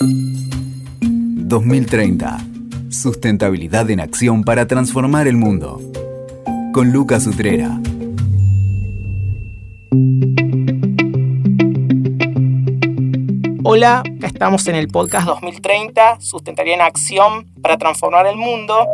2030. Sustentabilidad en acción para transformar el mundo. Con Lucas Utrera. Hola, estamos en el podcast 2030, Sustentabilidad en Acción para Transformar el Mundo.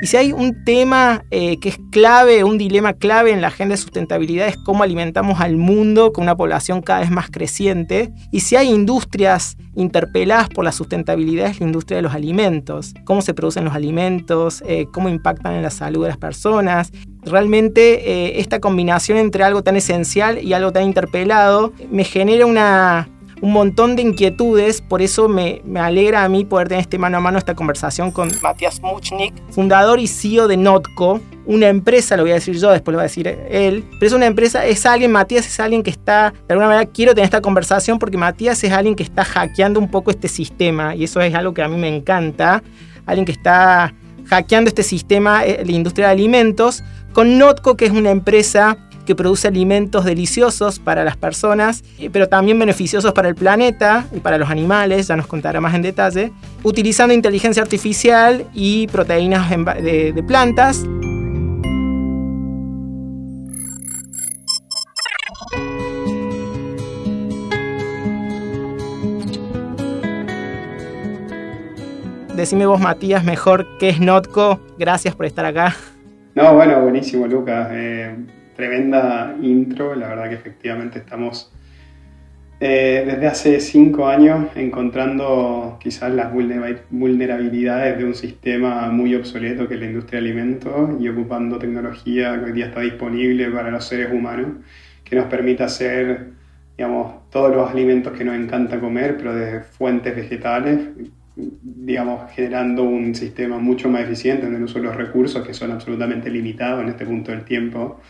Y si hay un tema eh, que es clave, un dilema clave en la agenda de sustentabilidad es cómo alimentamos al mundo con una población cada vez más creciente. Y si hay industrias interpeladas por la sustentabilidad es la industria de los alimentos. Cómo se producen los alimentos, eh, cómo impactan en la salud de las personas. Realmente eh, esta combinación entre algo tan esencial y algo tan interpelado me genera una un montón de inquietudes, por eso me, alegra a mí poder tener este mano a mano esta conversación con Matías Muchnik, fundador y CEO de Notco, una empresa, lo voy a decir yo, después lo va a decir él, pero es una empresa, es alguien, Matías es alguien que está, de alguna manera quiero tener esta conversación porque Matías es alguien que está hackeando un poco este sistema y eso es algo que a mí me encanta, alguien que está hackeando este sistema, eh, la industria de alimentos, con Notco, que es una empresa que produce alimentos deliciosos para las personas, eh, pero también beneficiosos para el planeta y para los animales, ya nos contará más en detalle, utilizando inteligencia artificial y proteínas de, plantas. Decime vos, Matías, mejor qué es Notco. Gracias por estar acá. No, bueno, buenísimo, Lucas. Eh, tremenda intro, la verdad que efectivamente estamos eh, desde hace cinco años encontrando quizás las vulnerabilidades de un sistema muy obsoleto que es la industria de alimentos y ocupando tecnología que hoy día está disponible para los seres humanos, que nos permite hacer digamos, todos los alimentos que nos encanta comer, pero de fuentes vegetales, digamos, generando un sistema mucho más eficiente en el uso de los recursos que son absolutamente limitados en este punto del tiempo.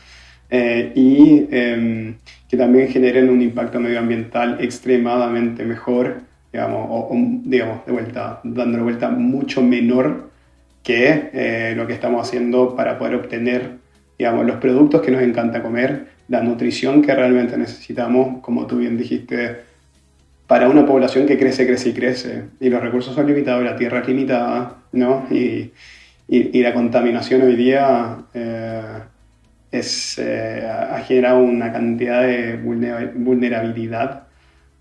Eh, y em, que también generen un impacto medioambiental extremadamente mejor, digamos, o, digamos, de vuelta, dando vuelta mucho menor que eh, lo que estamos haciendo para poder obtener, digamos, los productos que nos encanta comer, la nutrición que realmente necesitamos, como tú bien dijiste, para una población que crece, crece y crece, y los recursos son limitados, la tierra es limitada, ¿no? Y, y, y la contaminación hoy día... Es, eh, ha generado una cantidad de vulnerabilidad,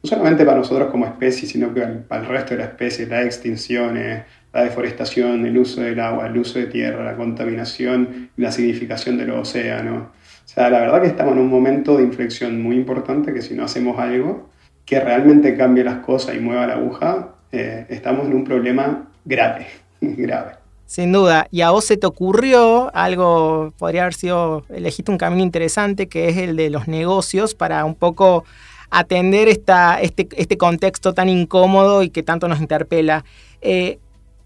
no solamente para nosotros como especie, sino que para el resto de la especie, las extinciones, la deforestación, el uso del agua, el uso de tierra, la contaminación y la acidificación del océano. O sea, la verdad que estamos en un momento de inflexión muy importante que si no hacemos algo que realmente cambie las cosas y mueva la aguja, eh, estamos en un problema grave, grave. Sin duda. Y a vos se te ocurrió algo, podría haber sido, elegiste un camino interesante, que es el de los negocios, para un poco atender esta, este, este contexto tan incómodo y que tanto nos interpela. Eh,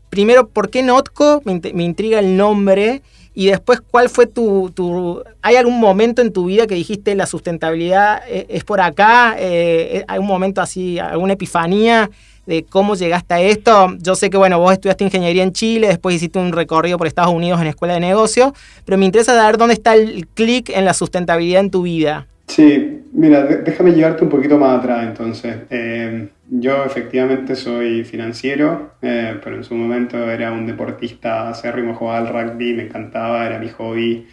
primero, ¿por qué Notco? Me, intriga el nombre. Y después, ¿cuál fue tu, tu, ¿Hay algún momento en tu vida que dijiste la sustentabilidad eh, es, por acá? Eh, ¿Hay un momento así, alguna epifanía? De cómo llegaste a esto. Yo sé que, bueno, vos estudiaste ingeniería en Chile, después hiciste un recorrido por Estados Unidos en escuela de negocio, pero me interesa saber dónde está el clic en la sustentabilidad en tu vida. Sí, mira, déjame llevarte un poquito más atrás entonces. Eh, yo efectivamente soy financiero, eh, pero en su momento era un deportista acérrimo, jugaba al rugby, me encantaba, era mi hobby.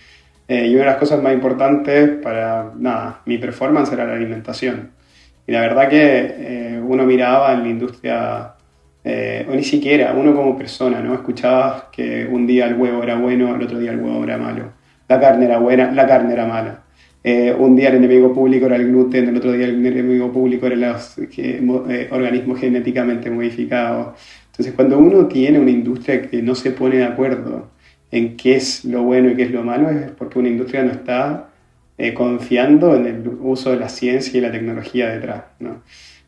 Eh, y una de las cosas más importantes para, nada, mi performance era la alimentación. Y la verdad que eh, uno miraba en la industria, eh, o ni siquiera, uno como persona, ¿no? Escuchabas que un día el huevo era bueno, el otro día el huevo era malo. La carne era buena, la carne era mala. Eh, un día el enemigo público era el gluten, el otro día el enemigo público eran los organismos genéticamente modificados. Entonces, cuando uno tiene una industria que no se pone de acuerdo en qué es lo bueno y qué es lo malo, es porque una industria no está eh, confiando en el uso de la ciencia y la tecnología detrás. ¿no?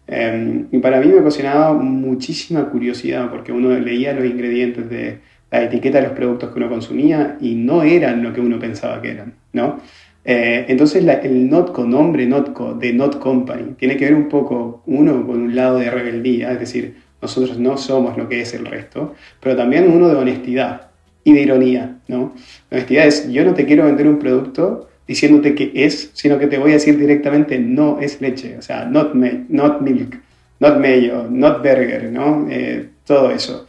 Em, y para mí me ocasionaba muchísima curiosidad porque uno leía los ingredientes de la etiqueta de los productos que uno consumía y no eran lo que uno pensaba que eran. ¿no? Eh, entonces el NOTCO, nombre NOTCO de Not Company, tiene que ver un poco, uno, con un lado de rebeldía, es decir, nosotros no somos lo que es el resto, pero también uno de honestidad y de ironía. ¿no? La honestidad es, yo no te quiero vender un producto diciéndote que es, sino que te voy a decir directamente no es leche, o sea, not, not milk. not mayo, not burger, ¿no? Eh, todo eso.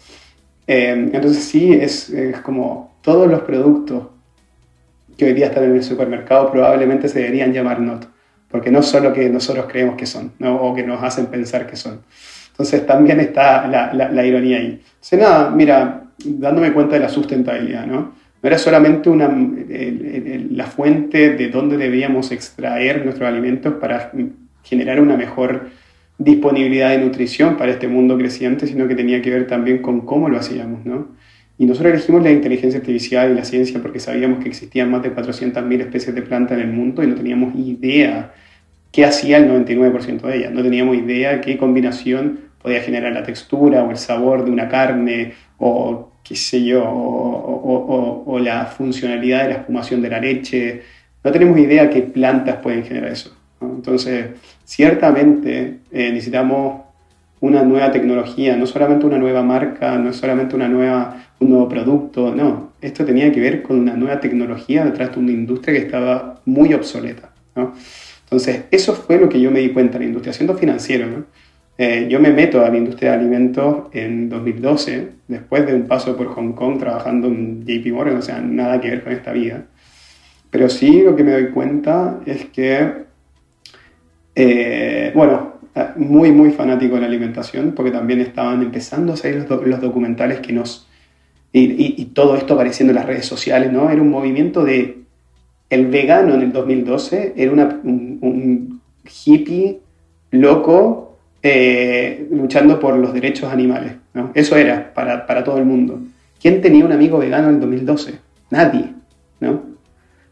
Eh, entonces sí, es, es, como todos los productos que hoy día están en el supermercado probablemente se deberían llamar not, porque no son lo que nosotros creemos que son, ¿no? o que nos hacen pensar que son. Entonces también está la, la, ironía ahí. Entonces nada, mira, dándome cuenta de la sustentabilidad, ¿no? No era solamente una, la fuente de dónde debíamos extraer nuestros alimentos para generar una mejor disponibilidad de nutrición para este mundo creciente, sino que tenía que ver también con cómo lo hacíamos, ¿no? Y nosotros elegimos la inteligencia artificial y la ciencia porque sabíamos que existían más de 400.000 especies de plantas en el mundo y no teníamos idea qué hacía el 99% de ellas. No teníamos idea qué combinación podía generar la textura o el sabor de una carne o qué sé yo, o, la funcionalidad de la espumación de la leche. No tenemos idea qué plantas pueden generar eso. Entonces, ciertamente eh, necesitamos una nueva tecnología, no solamente una nueva marca, no solamente una nueva, un nuevo producto, no, esto tenía que ver con una nueva tecnología detrás de una industria que estaba muy obsoleta. Entonces, eso fue lo que yo me di cuenta en la industria, siendo financiero. ¿no? Eh, yo me meto a la industria de alimentos en 2012, después de un paso por Hong Kong trabajando en JP Morgan, o sea, nada que ver con esta vida. Pero sí lo que me doy cuenta es que, eh, bueno, muy, muy fanático de la alimentación, porque también estaban empezando a salir los, documentales que nos... Y, todo esto apareciendo en las redes sociales, ¿no? Era un movimiento de... El vegano en el 2012 era un, un hippie loco eh, luchando por los derechos animales. Eso era para, para, todo el mundo. ¿Quién tenía un amigo vegano en el 2012? Nadie. ¿no?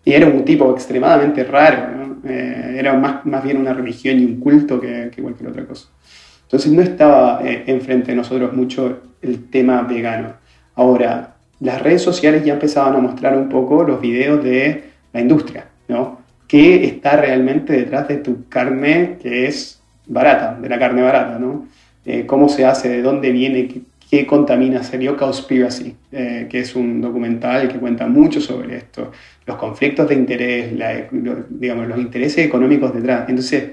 Y era un tipo extremadamente raro. Eh, era más, más bien una religión y un culto que, que cualquier otra cosa. Entonces no estaba eh, enfrente de nosotros mucho el tema vegano. Ahora, las redes sociales ya empezaban a mostrar un poco los videos de la industria, ¿no? ¿Qué está realmente detrás de tu carne que es barata, de la carne barata, ¿no? Eh, cómo se hace, de dónde viene, qué, qué contamina Serio Cowspiracy, eh, que es un documental que cuenta mucho sobre esto, los conflictos de interés, digamos, los intereses económicos detrás. Entonces,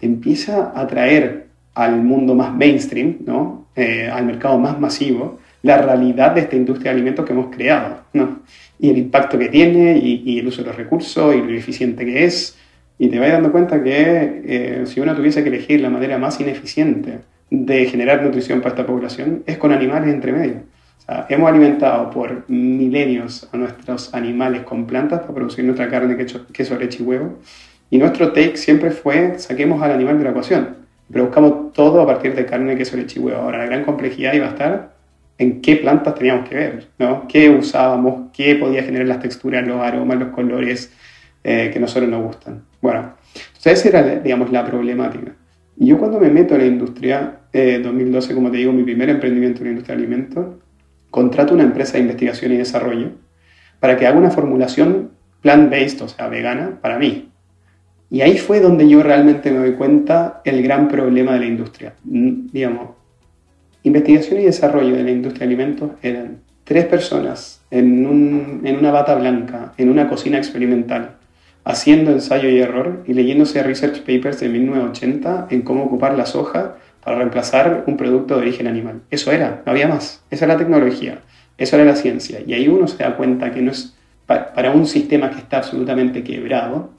empieza a traer al mundo más mainstream, ¿no? Eh, al mercado más masivo, la realidad de esta industria de alimentos que hemos creado, ¿no? y el impacto que tiene, y, y el uso de los recursos, y lo eficiente que es, y te vas dando cuenta que eh, si uno tuviese que elegir la manera más ineficiente de generar nutrición para esta población, es con animales entre medio. O sea, hemos alimentado por milenios a nuestros animales con plantas para producir nuestra carne, queso, leche y huevo. Y nuestro take siempre fue, saquemos al animal de la ecuación. Pero todo a partir de carne, queso, leche y huevo. Ahora, la gran complejidad iba a estar en qué plantas teníamos que ver, ¿no? ¿Qué usábamos? ¿Qué podía generar las texturas, los aromas, los colores eh, que a nosotros nos gustan? Bueno, entonces esa era, digamos, la problemática. Y yo cuando me meto en la industria, eh, 2012, como te digo, mi primer emprendimiento en la industria de alimentos, contrato una empresa de investigación y desarrollo para que haga una formulación plant-based, o sea, vegana, para mí. Y ahí fue donde yo realmente me doy cuenta el gran problema de la industria. Mm, digamos, investigación y desarrollo de la industria de alimentos eran tres personas en, un, en una bata blanca, en una cocina experimental, haciendo ensayo y error y leyéndose research papers de 1980 en cómo ocupar la soja para reemplazar un producto de origen animal. Eso era, no había más. Esa era la tecnología, eso era la ciencia. Y ahí uno se da cuenta que no es para un sistema que está absolutamente quebrado,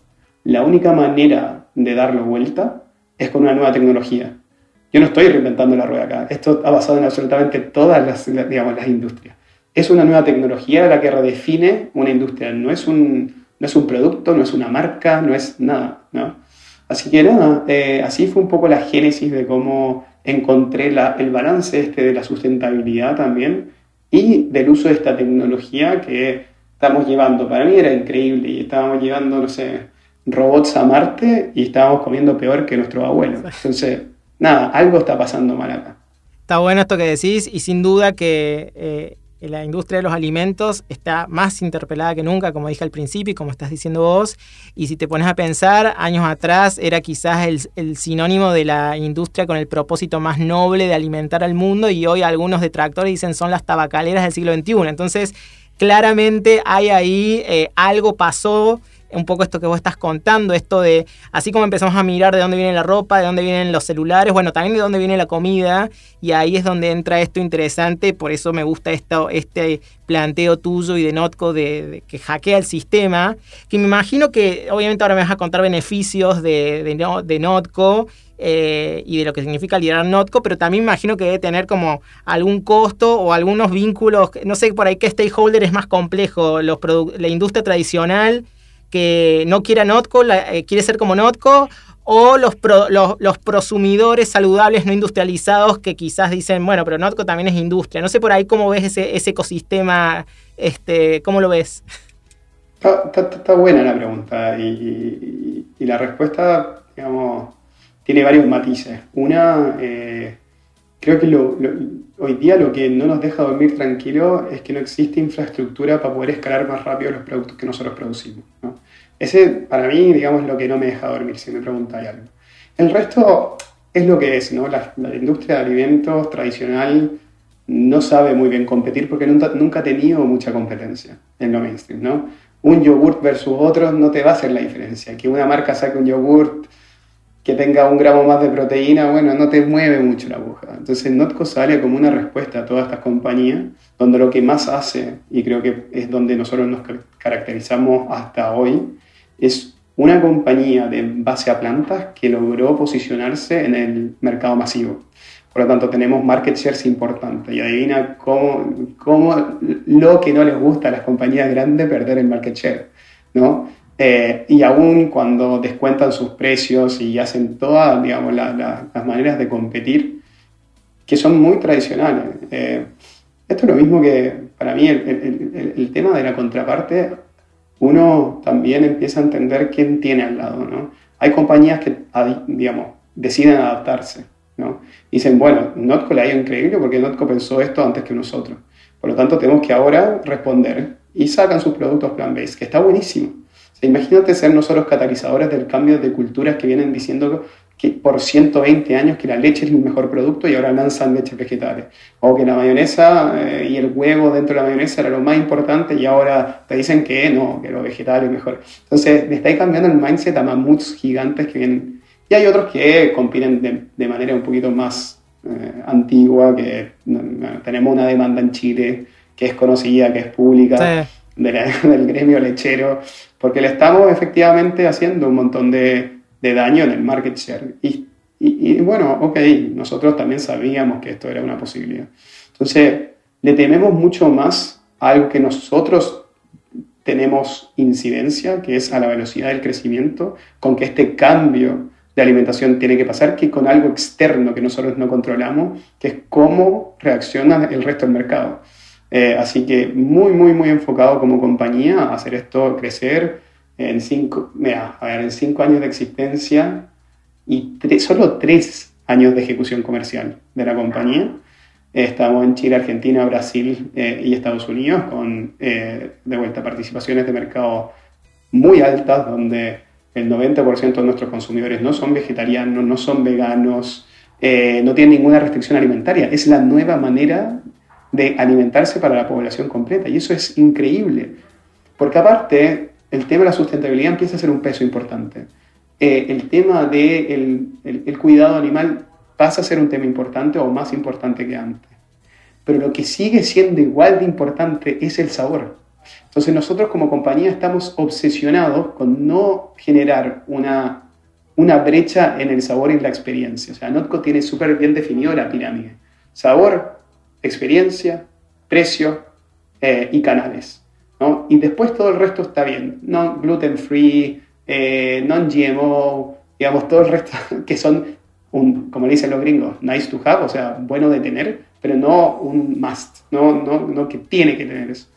la única manera de darlo vuelta es con una nueva tecnología. Yo no estoy reinventando la rueda acá. Esto ha basado en absolutamente todas las, digamos, las industrias. Es una nueva tecnología la que redefine una industria. No es un, no es un producto, no es una marca, no es nada, ¿no? Así que nada, eh, así fue un poco la génesis de cómo encontré el balance este de la sustentabilidad también y del uso de esta tecnología que estamos llevando. Para mí era increíble y estábamos llevando, no sé, robots a Marte y estábamos comiendo peor que nuestro abuelo. Entonces, nada, algo está pasando mal acá. Está bueno esto que decís y sin duda que eh, la industria de los alimentos está más interpelada que nunca, como dije al principio y como estás diciendo vos. Y si te pones a pensar, años atrás era quizás el, sinónimo de la industria con el propósito más noble de alimentar al mundo y hoy algunos detractores dicen son las tabacaleras del siglo XXI. Entonces, claramente hay ahí eh, algo pasó un poco esto que vos estás contando, esto de, así como empezamos a mirar de dónde viene la ropa, de dónde vienen los celulares, bueno, también de dónde viene la comida, y ahí es donde entra esto interesante, por eso me gusta esto, este planteo tuyo y de Notco de, que hackea el sistema, que me imagino que obviamente ahora me vas a contar beneficios de, de, Notco, eh, y de lo que significa liderar Notco, pero también imagino que debe tener como algún costo o algunos vínculos, no sé por ahí qué stakeholder es más complejo, los la industria tradicional que no quiere a Notco, eh, quiere ser como Notco, o los, los, prosumidores saludables no industrializados que quizás dicen, bueno, pero Notco también es industria. No sé por ahí cómo ves ese, ese ecosistema, este, ¿cómo lo ves? Está, buena la pregunta y, la respuesta, digamos, tiene varios matices. Una, eh, creo que hoy día lo que no nos deja dormir tranquilo es que no existe infraestructura para poder escalar más rápido los productos que nosotros producimos. Ese, para mí, digamos, lo que no me deja dormir, si me preguntáis algo. El resto es lo que es, ¿no? La, industria de alimentos tradicional no sabe muy bien competir porque nunca, nunca ha tenido mucha competencia en lo mainstream, ¿no? Un yogurt versus otro no te va a hacer la diferencia. Que una marca saque un yogurt que tenga un gramo más de proteína, bueno, no te mueve mucho la aguja. Entonces Notco sale como una respuesta a todas estas compañías, donde lo que más hace, y creo que es donde nosotros nos caracterizamos hasta hoy, es una compañía de base a plantas que logró posicionarse en el mercado masivo. Por lo tanto, tenemos market shares importantes. Y adivina cómo, cómo lo que no les gusta a las compañías grandes perder el market share. ¿no? Eh, y aún cuando descuentan sus precios y hacen todas digamos, las maneras de competir, que son muy tradicionales. Eh, esto es lo mismo que para mí el, el, tema de la contraparte, uno también empieza a entender quién tiene al lado. ¿no? Hay compañías que digamos, deciden adaptarse. ¿no? Dicen, bueno, Notco le ha ido increíble porque Notco pensó esto antes que nosotros. Por lo tanto, tenemos que ahora responder y sacan sus productos plan-based, que está buenísimo imagínate ser nosotros catalizadores del cambio de culturas que vienen diciendo que por 120 años que la leche es el mejor producto y ahora lanzan leches vegetales. O que la mayonesa eh, y el huevo dentro de la mayonesa era lo más importante y ahora te dicen que no, que lo vegetal es mejor. Entonces, le estáis cambiando el mindset a mamuts gigantes que vienen. Y hay otros que compiten de, de manera un poquito más eh, antigua, que tenemos una demanda en Chile que es conocida, que es pública, del gremio lechero, porque le estamos efectivamente haciendo un montón de, daño en el market share. Y, y, bueno, ok, nosotros también sabíamos que esto era una posibilidad. Entonces, le tememos mucho más a algo que nosotros tenemos incidencia, que es a la velocidad del crecimiento, con que este cambio de alimentación tiene que pasar, que con algo externo que nosotros no controlamos, que es cómo reacciona el resto del mercado. Eh, así que muy, muy, muy enfocado como compañía a hacer esto crecer en cinco, mira, a ver, en cinco años de existencia y solo tres años de ejecución comercial de la compañía. Estamos en Chile, Argentina, Brasil eh, y Estados Unidos con, eh, de vuelta, participaciones de mercado muy altas, donde el 90% de nuestros consumidores no son vegetarianos, no son veganos, no tienen ninguna restricción alimentaria. Es la nueva manera de alimentarse para la población completa. Y eso es increíble, porque aparte el tema de la sustentabilidad empieza a ser un peso importante. Eh, el tema del de el, cuidado animal pasa a ser un tema importante o más importante que antes. Pero lo que sigue siendo igual de importante es el sabor. Entonces nosotros como compañía estamos obsesionados con no generar una, una brecha en el sabor y la experiencia. O sea, Notco tiene súper bien definido la pirámide. Sabor, experiencia, precio eh, y canales. ¿no? Y después todo el resto está bien. No gluten free, eh, non-GMO, digamos, todo el resto que son, un, como le dicen los gringos, nice to have, o sea, bueno de tener, pero no un must, no, no, no que tiene que tener eso.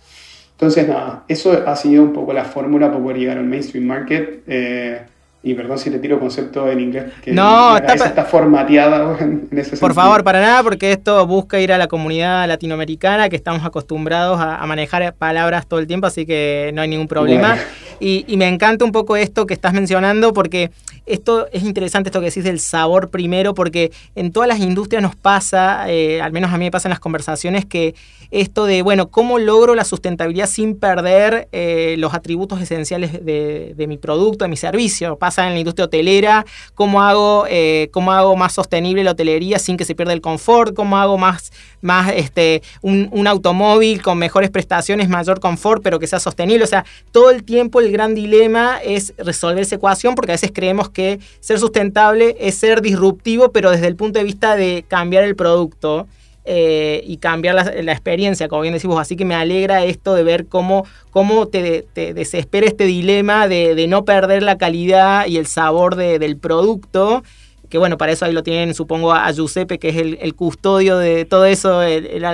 Entonces, nada, eso ha sido un poco la fórmula para poder llegar al mainstream market. Eh, y perdón si te tiro concepto en inglés, que no, está, está, formateada en ese Por favor, para nada, porque esto busca ir a la comunidad latinoamericana, que estamos acostumbrados a, manejar palabras todo el tiempo, así que no hay ningún problema. Y, me encanta un poco esto que estás mencionando porque esto es interesante, esto que decís del sabor primero, porque en todas las industrias nos pasa, eh, al menos a mí me pasa en las conversaciones, que esto de, bueno, ¿cómo logro la sustentabilidad sin perder eh, los atributos esenciales de, mi producto, de mi servicio? Pasa en la industria hotelera, ¿cómo hago, eh, cómo hago más sostenible la hotelería sin que se pierda el confort? ¿Cómo hago más, más este, un, un automóvil con mejores prestaciones, mayor confort, pero que sea sostenible? O sea, todo el tiempo el gran dilema es resolver esa ecuación porque a veces creemos que ser sustentable es ser disruptivo, pero desde el punto de vista de cambiar el producto. Eh, y cambiar la, experiencia, como bien decimos. Así que me alegra esto de ver cómo, cómo te, desespera este dilema de, no perder la calidad y el sabor del producto. Que bueno, para eso ahí lo tienen, supongo, a Giuseppe, que es el, custodio de todo eso, el,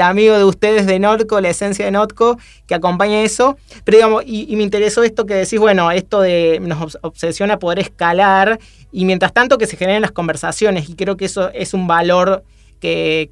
amigo de ustedes de Notco, la esencia de Notco, que acompaña eso. Pero digamos, y, me interesó esto que decís, bueno, esto de nos obsesiona poder escalar y mientras tanto que se generen las conversaciones y creo que eso es un valor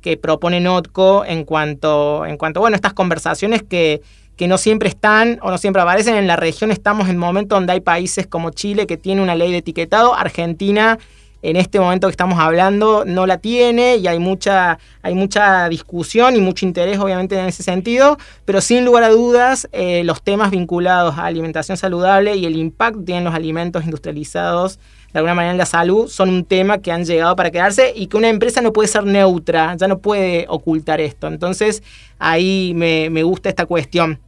que, propone Notco en cuanto, en cuanto, bueno, estas conversaciones que, no siempre están o no siempre aparecen en la región. Estamos en un momento donde hay países como Chile que tiene una ley de etiquetado, Argentina en este momento que estamos hablando no la tiene y hay mucha, hay mucha discusión y mucho interés obviamente en ese sentido, pero sin lugar a dudas eh, los temas vinculados a alimentación saludable y el impacto que tienen los alimentos industrializados de alguna manera en la salud son un tema que han llegado para quedarse y que una empresa no puede ser neutra, ya no puede ocultar esto. Entonces ahí me, me gusta esta cuestión.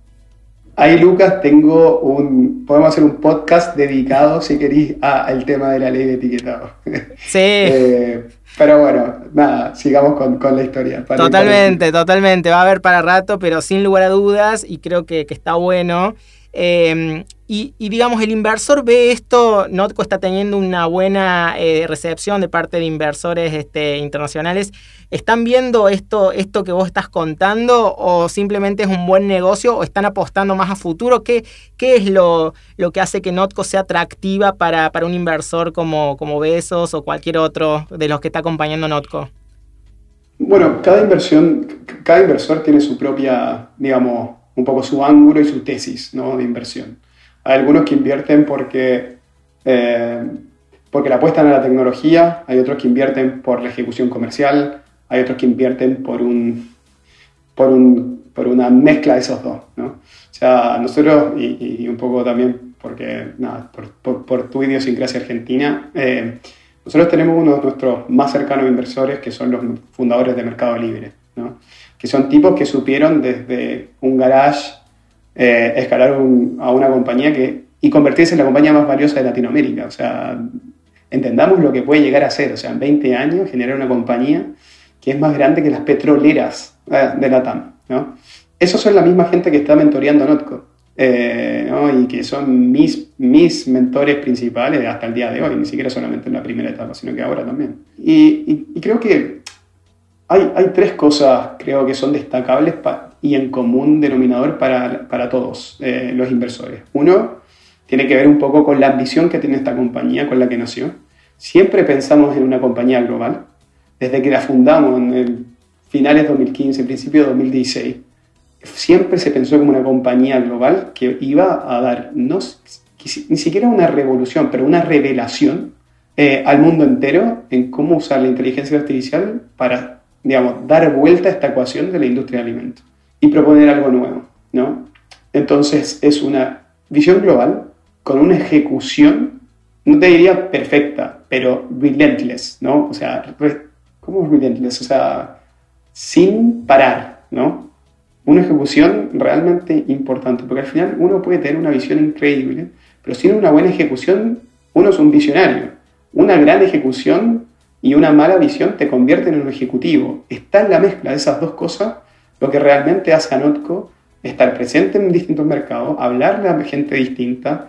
Ahí, Lucas, tengo un. Podemos hacer un podcast dedicado, si queréis, al tema de la ley de etiquetado. Sí. Eh, pero bueno, nada, sigamos con, la historia. totalmente, totalmente. Va a haber para rato, pero sin lugar a dudas, y creo que, que está bueno. Eh, y, digamos, el inversor ve esto, Notco está teniendo una buena eh, recepción de parte de inversores este, internacionales. ¿Están viendo esto, esto que vos estás contando o simplemente es un buen negocio o están apostando más a futuro? ¿Qué, qué es lo, lo, que hace que Notco sea atractiva para, para un inversor como, como Besos o cualquier otro de los que está acompañando Notco? Bueno, cada inversión, cada inversor tiene su propia, digamos, un poco su ángulo y su tesis ¿no? de inversión. Hay algunos que invierten porque, eh, porque la apuestan a la tecnología, hay otros que invierten por la ejecución comercial, hay otros que invierten por, un, por, un, por una mezcla de esos dos. ¿no? O sea, nosotros, y, un poco también porque, nada, por, por, tu idiosincrasia argentina, eh, nosotros tenemos uno de nuestros más cercanos inversores que son los fundadores de Mercado Libre, ¿no? Que son tipos que supieron desde un garage eh, escalar a una compañía que, y convertirse en la compañía más valiosa de Latinoamérica. O sea, entendamos lo que puede llegar a ser. O sea, en 20 años generar una compañía que es más grande que las petroleras eh, de la TAM. ¿no? Esos son la misma gente que está mentoreando a Notco. Eh, y que son mis, mis mentores principales hasta el día de hoy, ni siquiera solamente en la primera etapa, sino que ahora también. Y, y, creo que hay, hay, tres cosas, creo que son destacables y en común denominador para, para todos eh, los inversores. Uno, tiene que ver un poco con la ambición que tiene esta compañía con la que nació. Siempre pensamos en una compañía global. Desde que la fundamos en el finales de 2015, principio de 2016, siempre se pensó como una compañía global que iba a dar no, ni siquiera una revolución, pero una revelación eh, al mundo entero en cómo usar la inteligencia artificial para, digamos, dar vuelta a esta ecuación de la industria de alimentos y proponer algo nuevo, ¿no? Entonces es una visión global con una ejecución, no te diría perfecta, pero relentless, ¿no? O sea, ¿cómo es relentless? O sea, sin parar, ¿no? Una ejecución realmente importante, porque al final uno puede tener una visión increíble, pero sin una buena ejecución, uno es un visionario. Una gran ejecución y una mala visión te convierten en un ejecutivo. Está en la mezcla de esas dos cosas lo que realmente hace a Notco estar presente en distintos mercados, hablarle a gente distinta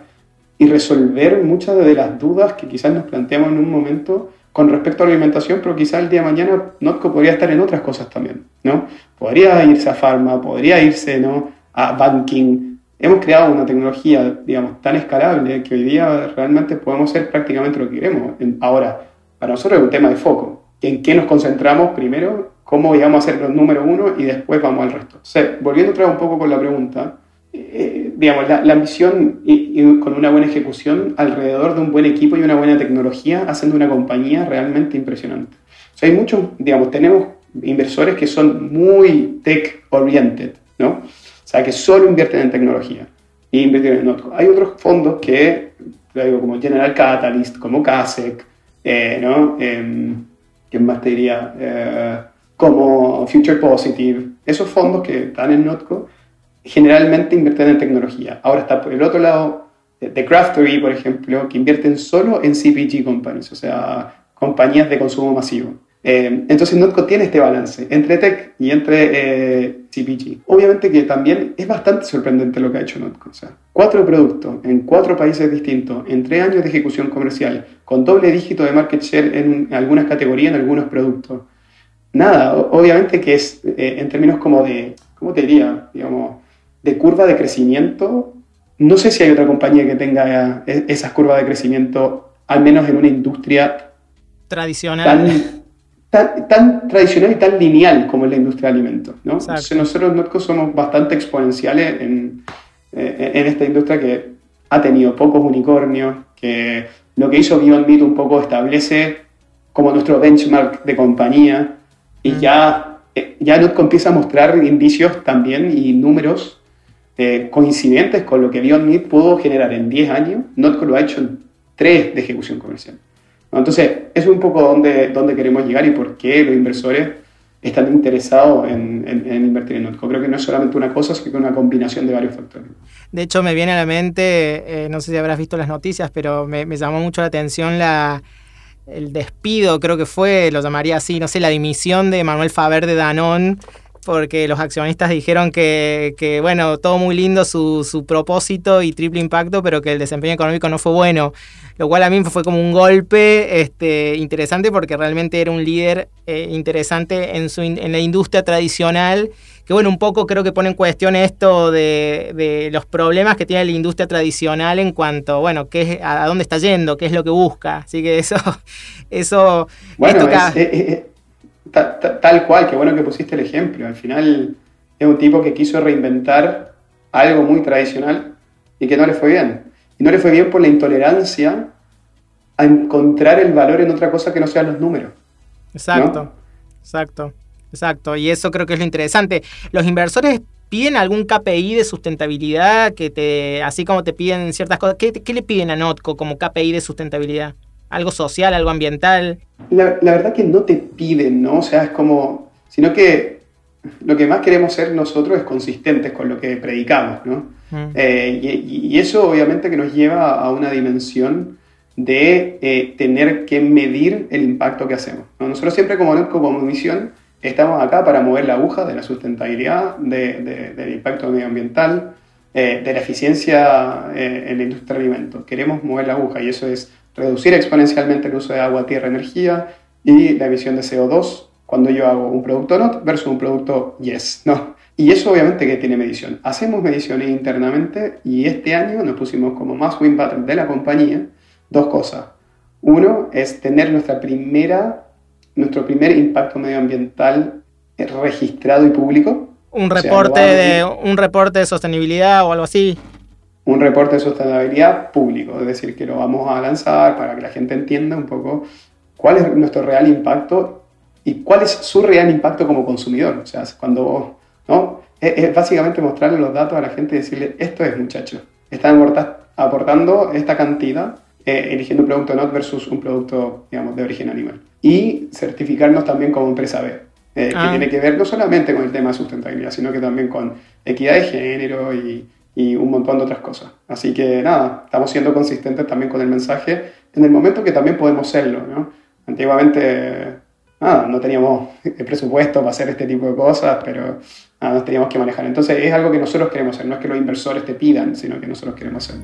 y resolver muchas de las dudas que quizás nos planteamos en un momento con respecto a la alimentación, pero quizás el día de mañana Notco podría estar en otras cosas también, ¿no? Podría irse a farma, podría irse, ¿no? A banking. Hemos creado una tecnología, digamos, tan escalable que hoy día realmente podemos ser prácticamente lo que queremos. Ahora, para nosotros es un tema de foco. ¿En qué nos concentramos primero? cómo llegamos a ser los número uno y después vamos al resto. volviendo otra vez un poco con la pregunta, eh, digamos, la, ambición y, con una buena ejecución alrededor de un buen equipo y una buena tecnología, haciendo una compañía realmente impresionante. O sea, hay muchos, digamos, tenemos inversores que son muy tech-oriented, ¿no? O sea, que solo invierten en tecnología y invierten en Notco. Hay otros fondos que, digo, como General Catalyst, como CASEC, eh. Eh, ¿Quién más te diría? Eh, como Future Positive. Esos fondos que están en Notco generalmente invierten en tecnología. Ahora está por el otro lado The Craftery, por ejemplo, que invierten solo en CPG companies, o sea, compañías de consumo masivo. Eh, entonces Notco tiene este balance entre tech y entre eh, CPG. Obviamente que también es bastante sorprendente lo que ha hecho Notco. O sea, cuatro productos en cuatro países distintos, en tres años de ejecución comercial, con doble dígito de market share en algunas categorías, en algunos productos. Nada, obviamente que es eh, en términos como de, ¿cómo te diría? Digamos, de curva de crecimiento. No sé si hay otra compañía que tenga esas curvas de crecimiento, al menos en una industria tradicional tan, tradicional y tan lineal como es la industria de alimentos. ¿no? nosotros Notco somos bastante exponenciales en, eh, en, esta industria que ha tenido pocos unicornios, que lo que hizo Beyond Meat un poco establece como nuestro benchmark de compañía y mm. ya, eh, ya Notco empieza a mostrar indicios también y números eh, coincidentes con lo que Beyond Meat pudo generar en 10 años. Notco lo ha hecho en 3 de ejecución comercial. Entonces, es un poco donde, donde queremos llegar y por qué los inversores están interesados en, invertir en Notco. Creo que no es solamente una cosa, sino que una combinación de varios factores. De hecho, me viene a la mente, eh, no sé si habrás visto las noticias, pero me, llamó mucho la atención la, el despido, creo que fue, lo llamaría así, no sé, la dimisión de Manuel Faber de Danón porque los accionistas dijeron que, que bueno, todo muy lindo su, su, propósito y triple impacto, pero que el desempeño económico no fue bueno lo cual a mí fue como un golpe este, interesante porque realmente era un líder eh, interesante en, su, en la industria tradicional, que bueno, un poco creo que pone en cuestión esto de, los problemas que tiene la industria tradicional en cuanto, bueno, qué a dónde está yendo, qué es lo que busca. Así que eso... eso bueno, tal cual, qué bueno que pusiste el ejemplo. Al final es un tipo que quiso reinventar algo muy tradicional y que no le fue bien. Y no le fue bien por la intolerancia a encontrar el valor en otra cosa que no sean los números. Exacto, exacto, exacto. Y eso creo que es lo interesante. Los inversores piden algún KPI de sustentabilidad que te, así como te piden ciertas cosas. ¿Qué, le piden a Notco como KPI de sustentabilidad? ¿Algo social, algo ambiental? La, la verdad que no te piden, ¿no? O sea, es como, sino que lo que más queremos ser nosotros es consistentes con lo que predicamos, ¿no? Eh, y, eso obviamente que nos lleva a una dimensión de eh, tener que medir el impacto que hacemos. Nosotros siempre como, como misión estamos acá para mover la aguja de la sustentabilidad, del impacto medioambiental, eh, de la eficiencia en la industria de alimentos. Queremos mover la aguja y eso es reducir exponencialmente el uso de agua, tierra, energía y la emisión de CO2 cuando yo hago un producto NOT versus un producto YES. ¿no? Y eso obviamente que tiene medición. Hacemos mediciones internamente y este año nos pusimos como más win battle de la compañía dos cosas. Uno es tener nuestra primera, nuestro primer impacto medioambiental registrado y público. Un reporte, de, un reporte de sostenibilidad o algo así. Un reporte de sostenibilidad público, es decir, que lo vamos a lanzar para que la gente entienda un poco cuál es nuestro real impacto y cuál es su real impacto como consumidor. O sea, cuando ¿no? Es, básicamente mostrarle los datos a la gente y decirle, esto es muchacho, están aportando esta cantidad eh, eligiendo un producto NOT versus un producto, digamos, de origen animal. Y certificarnos también como empresa B, eh, que ah. tiene que ver no solamente con el tema de sustentabilidad, sino que también con equidad de género y, y un montón de otras cosas. Así que nada, estamos siendo consistentes también con el mensaje en el momento que también podemos serlo. Antiguamente nada, no teníamos el presupuesto para hacer este tipo de cosas, pero nos teníamos que manejar. Entonces es algo que nosotros queremos hacer, no es que los inversores te pidan, sino que nosotros queremos hacer.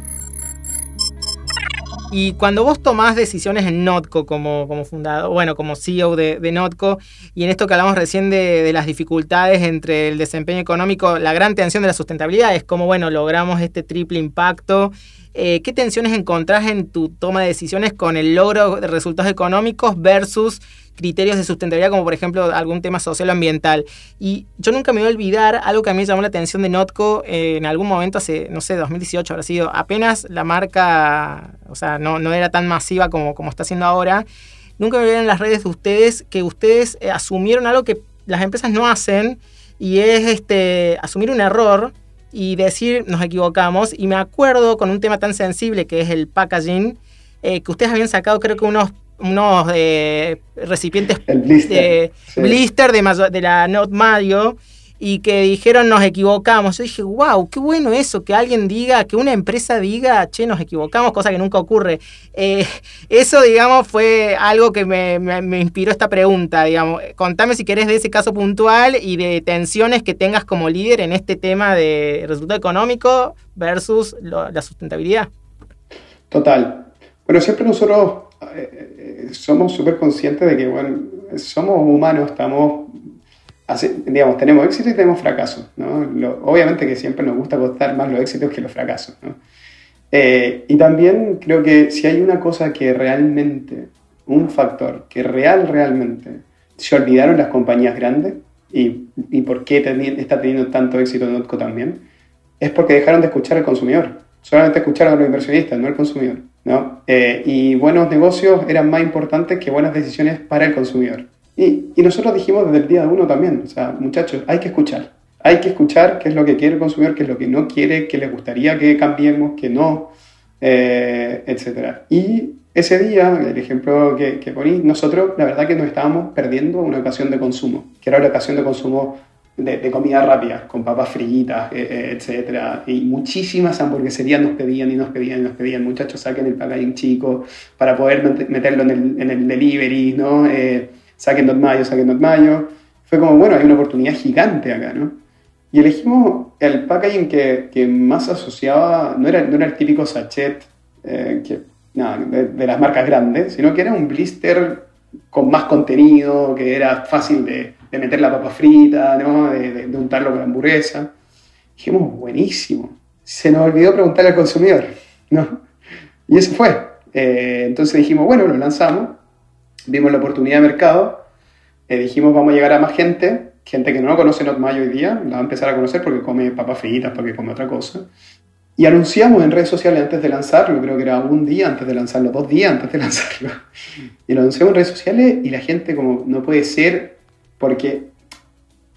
Y cuando vos tomás decisiones en Notco como, como fundador, bueno, como CEO de, de, Notco, y en esto que hablamos recién de, de, las dificultades entre el desempeño económico, la gran tensión de la sustentabilidad es como, bueno, logramos este triple impacto eh, ¿qué tensiones encontrás en tu toma de decisiones con el logro de resultados económicos versus criterios de sustentabilidad, como por ejemplo algún tema social ambiental. Y yo nunca me voy a olvidar algo que a mí llamó la atención de Notco eh, en algún momento, hace, no sé, 2018 habrá sido, apenas la marca, o sea, no, no era tan masiva como, como está siendo ahora. Nunca me olvidé en las redes de ustedes que ustedes eh, asumieron algo que las empresas no hacen y es este, asumir un error y decir nos equivocamos. Y me acuerdo con un tema tan sensible que es el packaging, eh, que ustedes habían sacado creo que unos unos eh, recipientes blister, de, blister de, de, la Not Mario y que dijeron nos equivocamos. Yo dije, wow, qué bueno eso, que alguien diga, que una empresa diga, che, nos equivocamos, cosa que nunca ocurre. Eh, eso, digamos, fue algo que me, me, inspiró esta pregunta, digamos. Contame si querés de ese caso puntual y de tensiones que tengas como líder en este tema de resultado económico versus la sustentabilidad. Total. Bueno, siempre nosotros eh, somos súper conscientes de que, bueno, somos humanos, estamos, digamos, tenemos éxito y tenemos fracasos, ¿no? obviamente que siempre nos gusta contar más los éxitos que los fracasos, ¿no? Eh, y también creo que si hay una cosa que realmente, un factor que real, realmente, se olvidaron las compañías grandes y, y por qué está teniendo tanto éxito Notco también, es porque dejaron de escuchar al consumidor. Solamente escucharon a los inversionistas, no al consumidor. ¿no? Eh, y buenos negocios eran más importantes que buenas decisiones para el consumidor. Y, y, nosotros dijimos desde el día uno también, o sea, muchachos, hay que escuchar. Hay que escuchar qué es lo que quiere el consumidor, qué es lo que no quiere, qué les gustaría que cambiemos, qué no, eh, etc. Y ese día, el ejemplo que, que poní, nosotros la verdad que nos estábamos perdiendo una ocasión de consumo, que era la ocasión de consumo de, comida rápida, con papas fritas, eh, eh, etcétera Y muchísimas hamburgueserías nos pedían y nos pedían y nos pedían, muchachos, saquen el packaging chico para poder meterlo en el, en el delivery, ¿no? Eh, saquen Not Mayo, saquen Not Mayo. Fue como, bueno, hay una oportunidad gigante acá, ¿no? Y elegimos el packaging que, que más asociaba, no era, no era el típico sachet que, nada, de, de las marcas grandes, sino que era un blister con más contenido, que era fácil de, de meter la papa frita, ¿no? de, untarlo con la hamburguesa. Dijimos, buenísimo. Se nos olvidó preguntarle al consumidor, ¿no? Y eso fue. Eh, entonces dijimos, bueno, lo lanzamos, vimos la oportunidad de mercado, eh, dijimos, vamos a llegar a más gente, gente que no conoce Not Mayo hoy día, la va a empezar a conocer porque come papas fritas, porque come otra cosa. Y anunciamos en redes sociales antes de lanzarlo, creo que era un día antes de lanzarlo, dos días antes de lanzarlo. Y lo anunciamos en redes sociales y la gente como, no puede ser, porque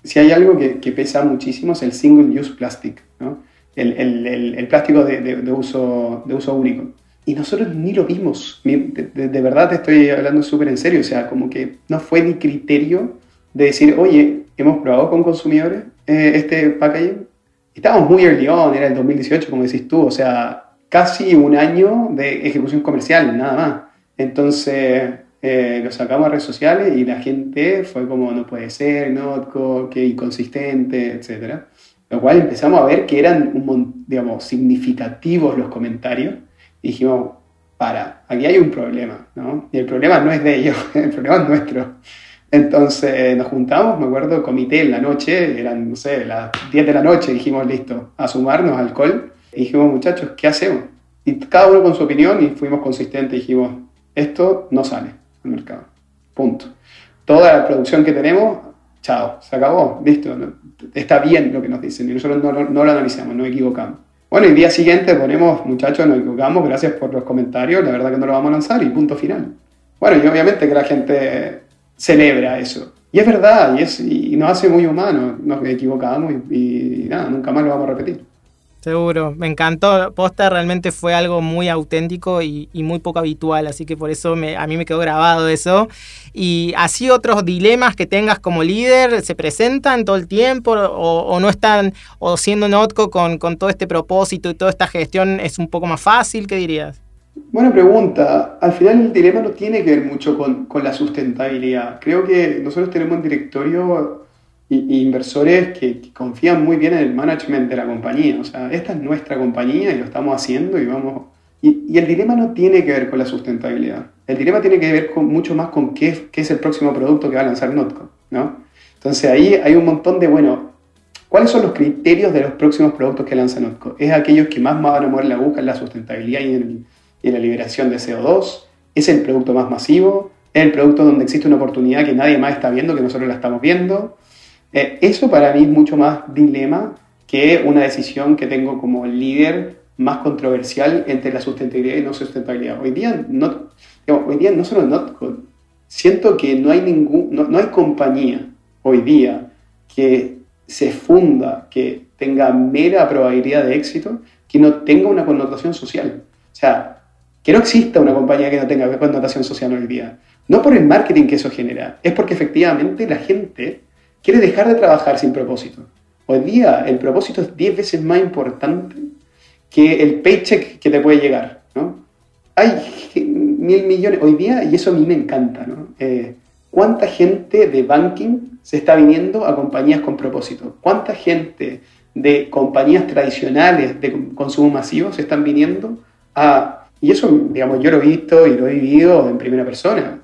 si hay algo que, pesa muchísimo es el single use plastic, ¿no? el, el, el, plástico de, de, uso, de uso único. Y nosotros ni lo vimos, de, verdad te estoy hablando súper en serio, o sea, como que no fue ni criterio de decir, oye, hemos probado con consumidores eh, este packaging. Estábamos muy early on, era el 2018, como decís tú, o sea, casi un año de ejecución comercial, nada más. Entonces, eh, lo sacamos a redes sociales y la gente fue como, no puede ser, no, qué inconsistente, etc. Lo cual empezamos a ver que eran, un, digamos, significativos los comentarios dijimos, para, aquí hay un problema, ¿no? Y el problema no es de ellos, el problema es nuestro. Entonces nos juntamos, me acuerdo, comité en la noche, eran, no sé, las 10 de la noche, dijimos, listo, a sumarnos alcohol. Y dijimos, muchachos, ¿qué hacemos? Y cada uno con su opinión y fuimos consistentes, dijimos, esto no sale mercado. Punto. Toda la producción que tenemos, chao, se acabó, listo. Está bien lo que nos dicen y nosotros no, no, lo analizamos, no equivocamos. Bueno, y el día siguiente ponemos, muchachos, nos equivocamos, gracias por los comentarios, la verdad que no lo vamos a lanzar y punto final. Bueno, y obviamente que la gente celebra eso. Y es verdad, y, es, y nos hace muy humanos, nos equivocamos y, y nada, nunca más lo vamos a repetir. Seguro, me encantó. Posta realmente fue algo muy auténtico y, muy poco habitual, así que por eso a mí me quedó grabado eso. Y así otros dilemas que tengas como líder, ¿se presentan todo el tiempo o, no están, o siendo Notco con, todo este propósito y toda esta gestión es un poco más fácil? ¿Qué dirías? Buena pregunta. Al final el dilema no tiene que ver mucho con, con la sustentabilidad. Creo que nosotros tenemos un directorio y, inversores que, confían muy bien en el management de la compañía. O sea, esta es nuestra compañía y lo estamos haciendo y vamos... Y, el dilema no tiene que ver con la sustentabilidad. El dilema tiene que ver con, mucho más con qué, qué, es el próximo producto que va a lanzar Notco, ¿no? Entonces ahí hay un montón de, bueno, ¿Cuáles son los criterios de los próximos productos que lanza Notco? ¿Es aquellos que más van a mover la aguja en la sustentabilidad y en, la liberación de CO2? ¿Es el producto más masivo? ¿Es el producto donde existe una oportunidad que nadie más está viendo, que nosotros la estamos viendo? Eh, eso para mí es mucho más dilema que una decisión que tengo como líder más controversial entre la sustentabilidad y no sustentabilidad. Hoy día no, hoy día no solo Notco, siento que no hay, ningún, no hay compañía hoy día que se funda, que tenga mera probabilidad de éxito, que no tenga una connotación social. O sea, que no exista una compañía que no tenga connotación social hoy día. No por el marketing que eso genera, es porque efectivamente la gente quiere dejar de trabajar sin propósito. Hoy día el propósito es 10 veces más importante que el paycheck que te puede llegar. ¿no? Hay mil millones hoy día y eso a mí me encanta. ¿no? Eh, ¿Cuánta gente de banking se está viniendo a compañías con propósito. ¿Cuánta gente de compañías tradicionales de consumo masivo se están viniendo a... Y eso, digamos, yo lo he visto y lo he vivido en primera persona.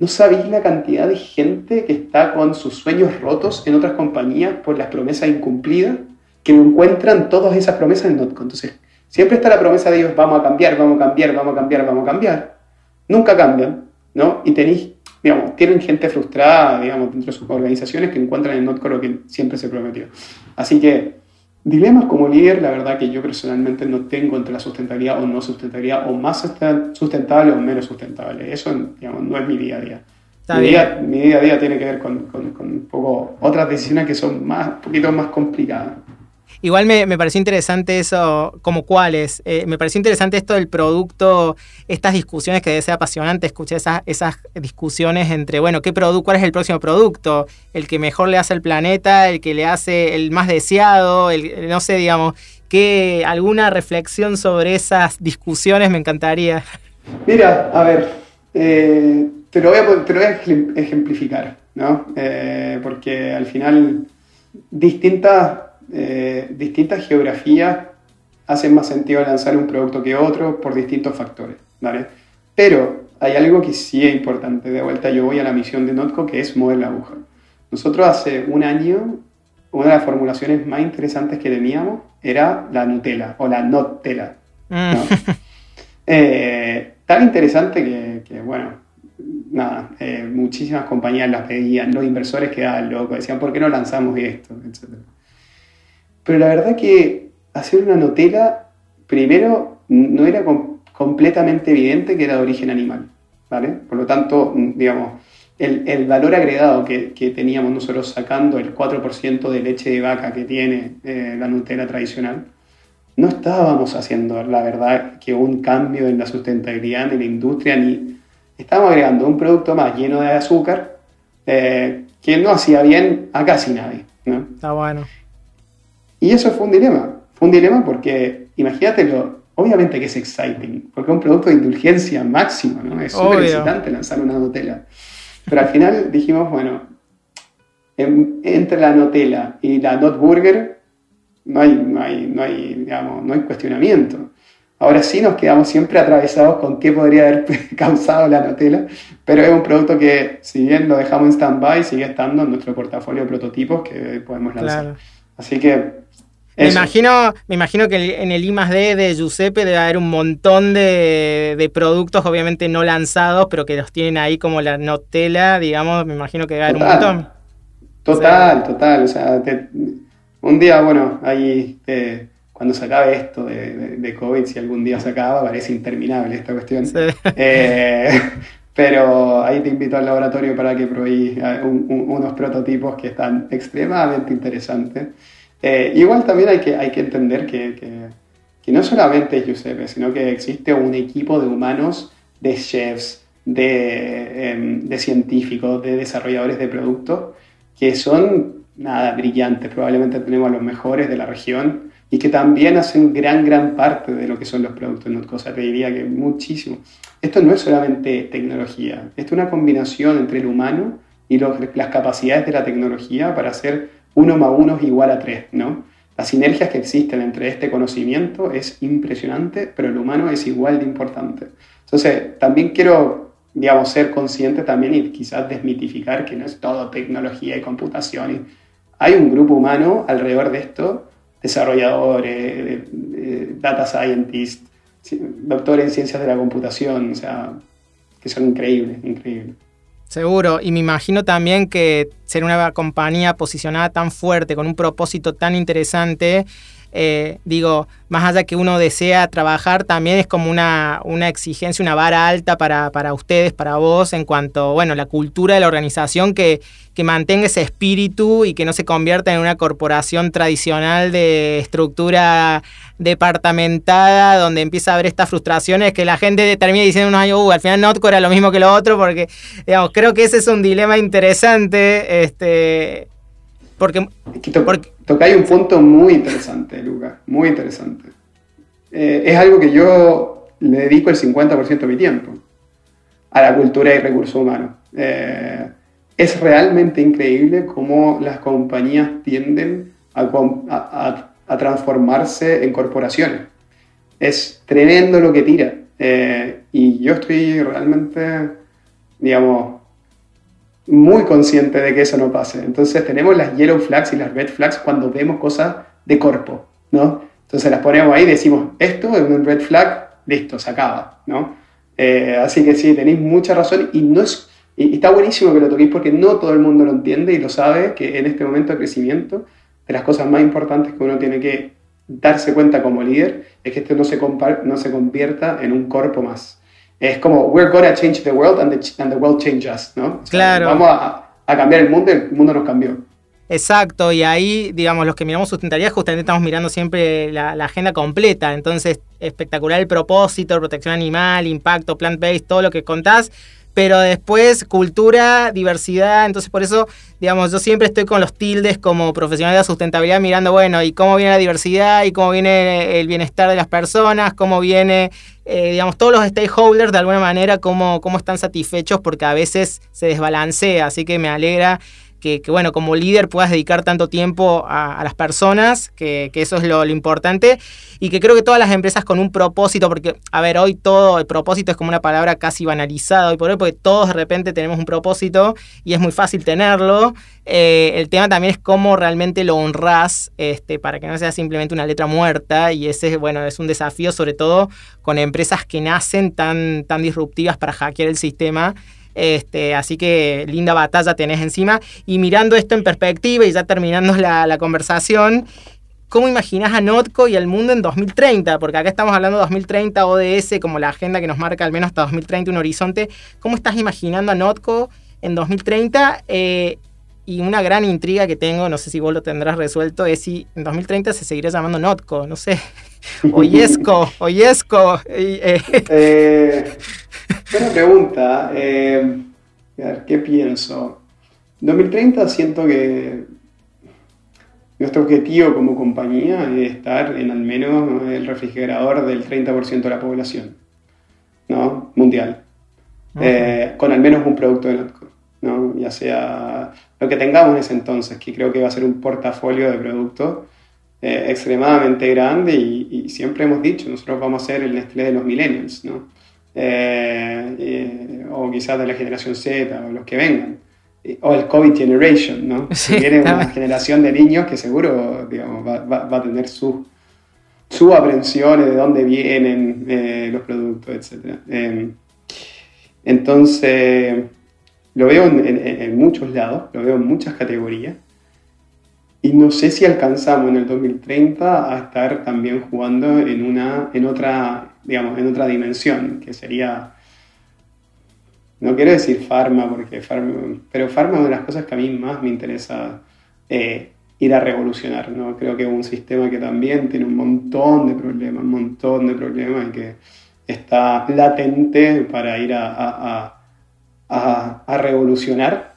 No sabéis la cantidad de gente que está con sus sueños rotos en otras compañías por las promesas incumplidas, que encuentran todas esas promesas en Notco. Entonces, siempre está la promesa de ellos, vamos a cambiar, vamos a cambiar, vamos a cambiar, vamos a cambiar. Nunca cambian, ¿no? Y tenéis digamos, tienen gente frustrada, digamos, dentro de sus organizaciones que encuentran en Notco lo que siempre se prometió. Así que, dilemas como líder, la verdad que yo personalmente no tengo entre la sustentabilidad o no sustentabilidad, o más sustentable o menos sustentable. Eso, digamos, no es mi día a día. Mi día, mi día, a día tiene que ver con, con, con, un poco otras decisiones que son más, un poquito más complicadas. Igual me, pareció interesante eso, como cuáles. Eh, me pareció interesante esto del producto, estas discusiones que debe ser apasionante escuchar esas, esas discusiones entre, bueno, ¿qué producto, cuál es el próximo producto? El que mejor le hace al planeta, el que le hace el más deseado, el, no sé, digamos, que alguna reflexión sobre esas discusiones me encantaría. Mira, a ver, eh, te, lo voy a, te, lo voy a, ejemplificar, ¿no? Eh, porque al final distintas eh, distintas geografías hacen más sentido lanzar un producto que otro por distintos factores, ¿vale? Pero hay algo que sí es importante. De vuelta yo voy a la misión de Notco, que es mover la aguja. Nosotros hace un año, una de las formulaciones más interesantes que teníamos era la Nutella o la Nutella. Mm. Eh, tan interesante que, bueno, nada, eh, muchísimas compañías las pedían, los inversores quedaban locos, decían, ¿por qué no lanzamos esto? Etcétera. Pero la verdad que hacer una Nutella, primero, no era completamente evidente que era de origen animal, ¿vale? Por lo tanto, digamos, el, valor agregado que, teníamos nosotros sacando el 4% de leche de vaca que tiene eh, la Nutella tradicional, no estábamos haciendo, la verdad, que un cambio en la sustentabilidad de la industria, ni estábamos agregando un producto más lleno de azúcar eh, que no hacía bien a casi nadie. ¿no? Está bueno. Y eso fue un dilema. Fue un dilema porque, imagínatelo, obviamente que es exciting, porque es un producto de indulgencia máxima, ¿no? Es súper excitante lanzar una Nutella. Pero al final dijimos, bueno, entre la Nutella y la Not Burger no hay, no hay, no hay, digamos, no hay cuestionamiento. Ahora sí nos quedamos siempre atravesados con qué podría haber causado la Nutella, pero es un producto que, si bien lo dejamos en stand-by, sigue estando en nuestro portafolio de prototipos que podemos lanzar. Así que me imagino, me imagino que en el I D de Giuseppe debe haber un montón de, productos, obviamente no lanzados, pero que los tienen ahí como la Nutella, digamos, me imagino que debe haber un montón. Total, total. O sea, un día, bueno, ahí cuando se acabe esto de, COVID, si algún día se acaba, parece interminable esta cuestión. Eh, pero ahí te invito al laboratorio para que probéis eh, unos prototipos que están extremadamente interesantes. Eh, igual también hay que, hay que entender que, que, no solamente es Giuseppe, sino que existe un equipo de humanos, de chefs, de, em, de científicos, de desarrolladores de productos, que son, nada, brillantes. Probablemente tenemos a los mejores de la región y que también hacen gran, gran parte de lo que son los productos no cosa te diría que muchísimo. Esto no es solamente tecnología, esto es una combinación entre el humano y las capacidades de la tecnología para hacer uno más uno es igual a tres, ¿no? Las sinergias que existen entre este conocimiento es impresionante, pero el humano es igual de importante. Entonces, también quiero, digamos, ser consciente también y quizás desmitificar que no es todo tecnología y computación. hay un grupo humano alrededor de esto, desarrolladores, data scientists, doctores en ciencias de la computación, o sea, que son increíbles, increíbles. Seguro, y me imagino también que ser una compañía posicionada tan fuerte, con un propósito tan interesante, eh, digo, más allá que uno desea trabajar, también es como una, una exigencia, una vara alta para, para, ustedes, para vos, en cuanto, bueno, la cultura de la organización que, que mantenga ese espíritu y que no se convierta en una corporación tradicional de estructura departamentada, donde empieza a haber estas frustraciones que la gente termina diciendo unos años, uh, al final Notco era lo mismo que lo otro, porque, digamos, creo que ese es un dilema interesante, este, porque... porque tocáis un punto muy interesante, Lucas, muy interesante. Eh, es algo que yo le dedico el 50% de mi tiempo a la cultura y recursos humanos. Eh, es realmente increíble cómo las compañías tienden a, transformarse en corporaciones. Es tremendo lo que tira. Eh, y yo estoy realmente, digamos, muy consciente de que eso no pase. Entonces tenemos las yellow flags y las red flags cuando vemos cosas de cuerpo, ¿no? Entonces las ponemos ahí y decimos, esto es un red flag, listo, se acaba, ¿no? Eh, así que sí, tenéis mucha razón y, no es, y está buenísimo que lo toquéis porque no todo el mundo lo entiende y lo sabe, que en este momento de crecimiento, de las cosas más importantes que uno tiene que darse cuenta como líder, es que esto no se, no se convierta en un cuerpo más es como, we're gonna change the world and the, and the world change us, ¿no? claro. Vamos a, a, cambiar el mundo y el mundo nos cambió. Exacto, y ahí, digamos, los que miramos sustentabilidad, justamente estamos mirando siempre la, la, agenda completa. Entonces, espectacular el propósito, protección animal, impacto, plant-based, todo lo que contás pero después cultura, diversidad, entonces por eso, digamos, yo siempre estoy con los tildes como profesional de la sustentabilidad mirando, bueno, y cómo viene la diversidad y cómo viene el bienestar de las personas, cómo viene, eh, digamos, todos los stakeholders de alguna manera, cómo, cómo están satisfechos porque a veces se desbalancea, así que me alegra que, bueno, como líder puedas dedicar tanto tiempo a, las personas, que, eso es lo, importante, y que creo que todas las empresas con un propósito, porque, a ver, hoy todo el propósito es como una palabra casi banalizada hoy por hoy, porque todos de repente tenemos un propósito y es muy fácil tenerlo. Eh, el tema también es cómo realmente lo honras este, para que no sea simplemente una letra muerta, y ese, bueno, es un desafío sobre todo con empresas que nacen tan, tan disruptivas para hackear el sistema este, así que linda batalla tenés encima. Y mirando esto en perspectiva y ya terminando la, conversación, ¿cómo imaginas a Notco y al mundo en 2030? Porque acá estamos hablando de 2030, ODS, como la agenda que nos marca al menos hasta 2030 un horizonte. ¿Cómo estás imaginando a Notco en 2030? Eh, y una gran intriga que tengo, no sé si vos lo tendrás resuelto, es si en 2030 se seguirá llamando Notco, no sé. O Yesco, o Yesco. Eh. Eh, buena pregunta. Eh, a ver, ¿qué pienso? 2030 siento que nuestro objetivo como compañía es estar en al menos el refrigerador del 30% de la población ¿no? mundial, con al menos un producto de Notco. ¿no? ya sea lo que tengamos en ese entonces, que creo que va a ser un portafolio de productos eh, extremadamente grande y, siempre hemos dicho, nosotros vamos a ser el Nestlé de los millennials, ¿no? Eh, eh, o quizás de la generación Z o los que vengan, o el COVID Generation, ¿no? viene una generación de niños que seguro digamos, va, va, a tener su, su aprensión de dónde vienen los productos, etc. entonces, lo veo en, muchos lados, lo veo en muchas categorías. Y no sé si alcanzamos en el 2030 a estar también jugando en, una, en, otra, digamos, en otra dimensión, que sería, no quiero decir farma, porque pero farma es una de las cosas que a mí más me interesa eh, ir a revolucionar. ¿no? Creo que es un sistema que también tiene un montón de problemas, un montón de problemas y que está latente para ir a a, revolucionar.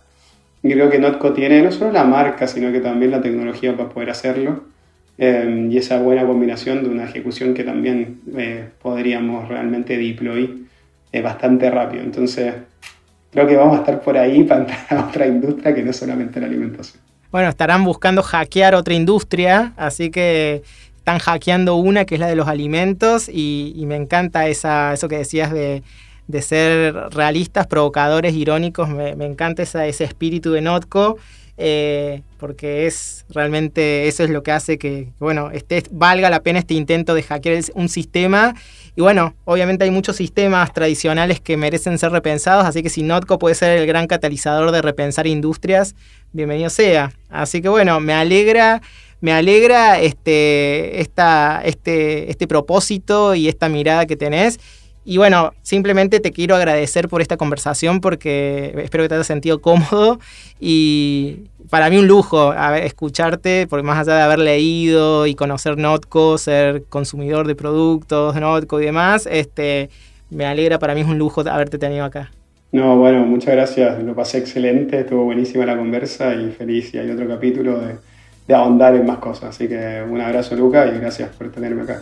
Y creo que Notco tiene no solo la marca, sino que también la tecnología para poder hacerlo. Eh, y esa buena combinación de una ejecución que también eh, podríamos realmente deploy eh, bastante rápido. Entonces, creo que vamos a estar por ahí para entrar a otra industria que no solamente la alimentación. Bueno, estarán buscando hackear otra industria, así que están hackeando una que es la de los alimentos y, y me encanta esa, eso que decías de de ser realistas, provocadores, irónicos. Me, encanta ese espíritu de Notco. Eh, porque es realmente eso es lo que hace que, bueno, este, valga la pena este intento de hackear un sistema. Y bueno, obviamente hay muchos sistemas tradicionales que merecen ser repensados, así que si Notco puede ser el gran catalizador de repensar industrias, bienvenido sea. Así que bueno, me alegra me alegra este, esta, este, este propósito y esta mirada que tenés. Y bueno, simplemente te quiero agradecer por esta conversación porque espero que te hayas sentido cómodo y para mí un lujo escucharte, porque más allá de haber leído y conocer Notco, ser consumidor de productos Notco y demás, este, me alegra, para mí es un lujo haberte tenido acá. No, bueno, muchas gracias, lo pasé excelente, estuvo buenísima la conversa y feliz y hay otro capítulo de, de ahondar en más cosas. Así que un abrazo Luca y gracias por tenerme acá.